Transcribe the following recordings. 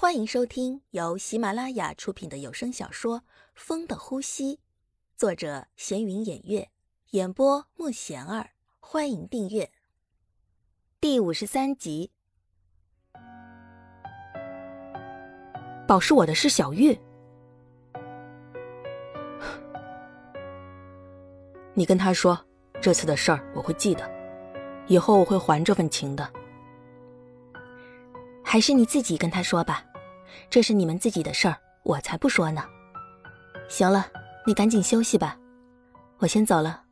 欢迎收听由喜马拉雅出品的有声小说《风的呼吸》，作者闲云掩月，演播莫贤儿。欢迎订阅第五十三集。保释我的是小玉，你跟他说，这次的事儿我会记得，以后我会还这份情的。还是你自己跟他说吧。这是你们自己的事儿，我才不说呢。行了，你赶紧休息吧，我先走了。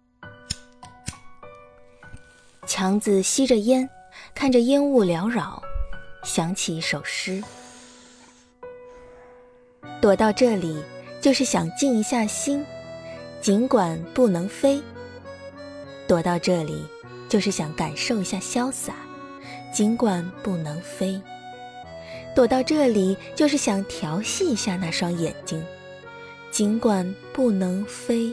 强子吸着烟，看着烟雾缭绕，想起一首诗：躲到这里，就是想静一下心，尽管不能飞；躲到这里，就是想感受一下潇洒，尽管不能飞。躲到这里，就是想调戏一下那双眼睛，尽管不能飞。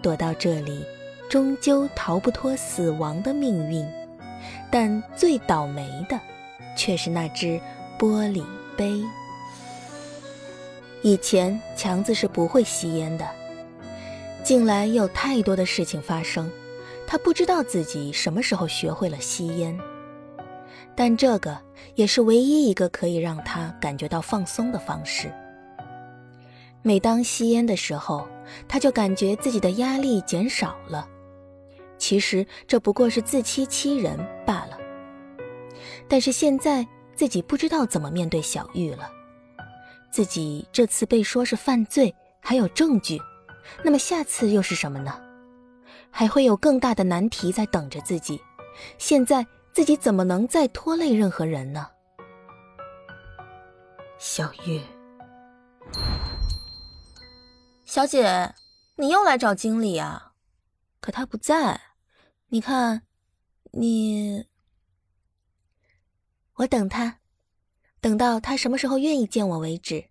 躲到这里，终究逃不脱死亡的命运，但最倒霉的，却是那只玻璃杯。以前强子是不会吸烟的，近来有太多的事情发生，他不知道自己什么时候学会了吸烟。但这个也是唯一一个可以让他感觉到放松的方式。每当吸烟的时候，他就感觉自己的压力减少了。其实这不过是自欺欺人罢了。但是现在自己不知道怎么面对小玉了。自己这次被说是犯罪，还有证据，那么下次又是什么呢？还会有更大的难题在等着自己。现在。自己怎么能再拖累任何人呢？小玉，小姐，你又来找经理啊？可他不在，你看，你，我等他，等到他什么时候愿意见我为止。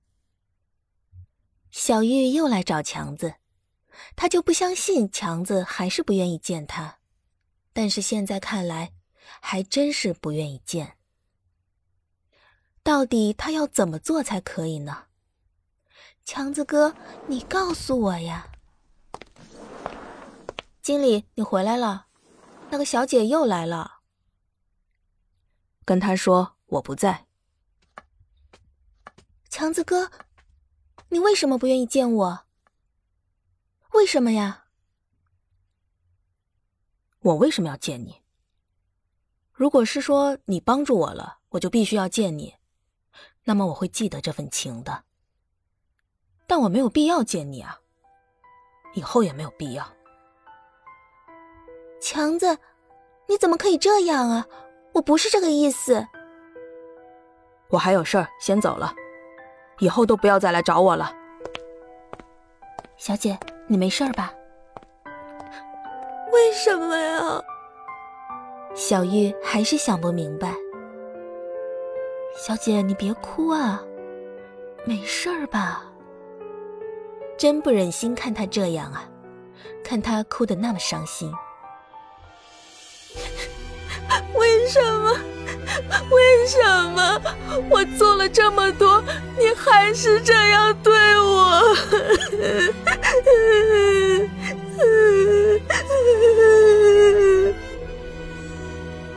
小玉又来找强子，他就不相信强子还是不愿意见他，但是现在看来。还真是不愿意见。到底他要怎么做才可以呢？强子哥，你告诉我呀。经理，你回来了，那个小姐又来了。跟他说我不在。强子哥，你为什么不愿意见我？为什么呀？我为什么要见你？如果是说你帮助我了，我就必须要见你，那么我会记得这份情的。但我没有必要见你啊，以后也没有必要。强子，你怎么可以这样啊？我不是这个意思。我还有事儿，先走了，以后都不要再来找我了。小姐，你没事吧？为什么呀？小玉还是想不明白。小姐，你别哭啊，没事儿吧？真不忍心看她这样啊，看她哭得那么伤心。为什么？为什么？我做了这么多，你还是这样对我？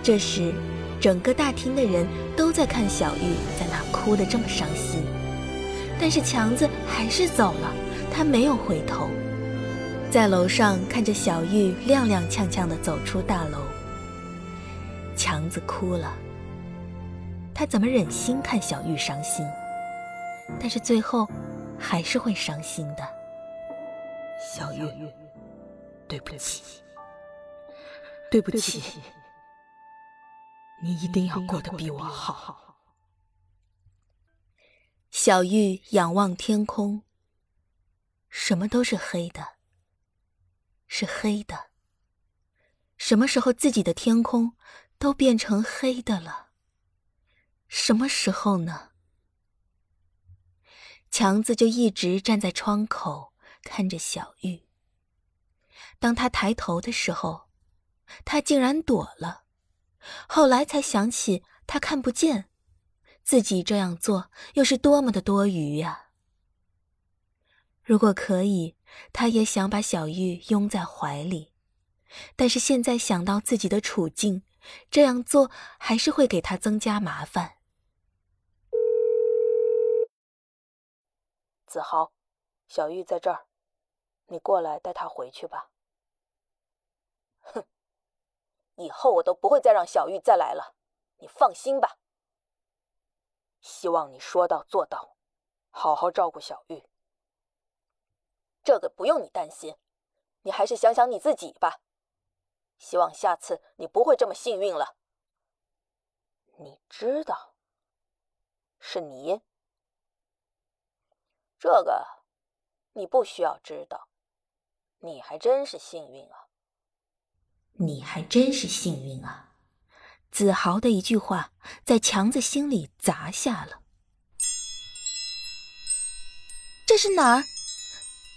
这时，整个大厅的人都在看小玉在那哭得这么伤心，但是强子还是走了，他没有回头，在楼上看着小玉踉踉跄跄地走出大楼。强子哭了，他怎么忍心看小玉伤心？但是最后，还是会伤心的。小玉，对不起，对不起。你一定要过得比我好。小玉仰望天空，什么都是黑的，是黑的。什么时候自己的天空都变成黑的了？什么时候呢？强子就一直站在窗口看着小玉。当他抬头的时候，他竟然躲了。后来才想起他看不见，自己这样做又是多么的多余呀！如果可以，他也想把小玉拥在怀里，但是现在想到自己的处境，这样做还是会给他增加麻烦。子豪，小玉在这儿，你过来带她回去吧。哼，以后我都不会再让小玉再来了，你放心吧。希望你说到做到，好好照顾小玉。这个不用你担心，你还是想想你自己吧。希望下次你不会这么幸运了。你知道，是你。这个，你不需要知道。你还真是幸运啊！你还真是幸运啊！子豪的一句话在强子心里砸下了。这是哪儿？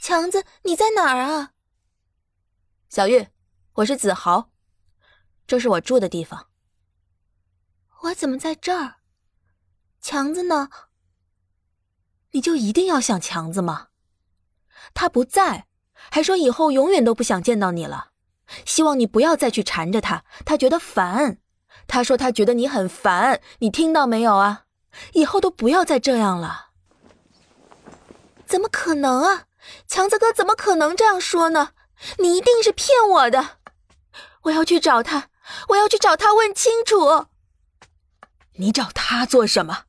强子，你在哪儿啊？小玉，我是子豪，这是我住的地方。我怎么在这儿？强子呢？你就一定要想强子吗？他不在，还说以后永远都不想见到你了，希望你不要再去缠着他，他觉得烦。他说他觉得你很烦，你听到没有啊？以后都不要再这样了。怎么可能啊？强子哥怎么可能这样说呢？你一定是骗我的！我要去找他，我要去找他问清楚。你找他做什么？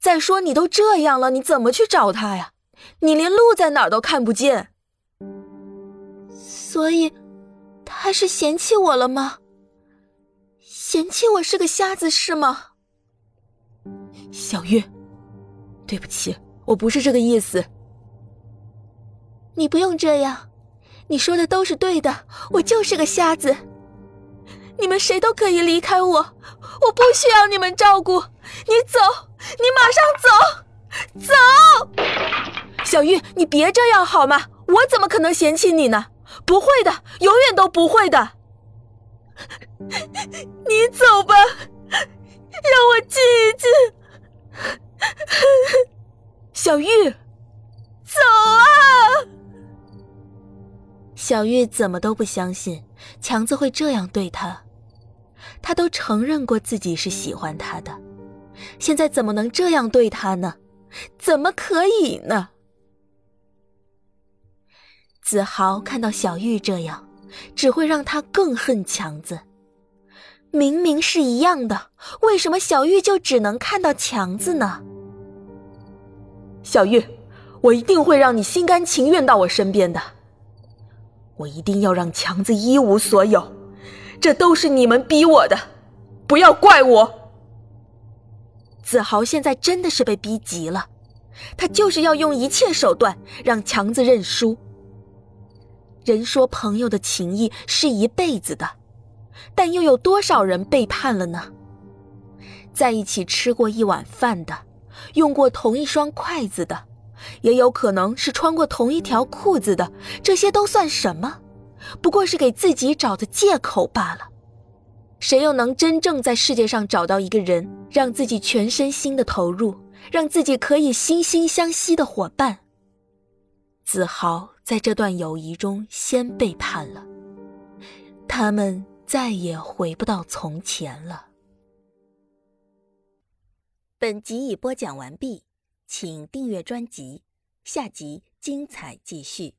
再说你都这样了，你怎么去找他呀？你连路在哪儿都看不见。所以，他是嫌弃我了吗？嫌弃我是个瞎子是吗？小玉，对不起，我不是这个意思。你不用这样，你说的都是对的，我就是个瞎子。你们谁都可以离开我，我不需要你们照顾。你走，你马上走，走！小玉，你别这样好吗？我怎么可能嫌弃你呢？不会的，永远都不会的。你走吧，让我静一静。小玉，走啊！小玉怎么都不相信强子会这样对她。他都承认过自己是喜欢他的，现在怎么能这样对他呢？怎么可以呢？子豪看到小玉这样，只会让他更恨强子。明明是一样的，为什么小玉就只能看到强子呢？小玉，我一定会让你心甘情愿到我身边的。我一定要让强子一无所有。这都是你们逼我的，不要怪我。子豪现在真的是被逼急了，他就是要用一切手段让强子认输。人说朋友的情谊是一辈子的，但又有多少人背叛了呢？在一起吃过一碗饭的，用过同一双筷子的，也有可能是穿过同一条裤子的，这些都算什么？不过是给自己找的借口罢了。谁又能真正在世界上找到一个人，让自己全身心的投入，让自己可以惺惺相惜的伙伴？子豪在这段友谊中先背叛了，他们再也回不到从前了。本集已播讲完毕，请订阅专辑，下集精彩继续。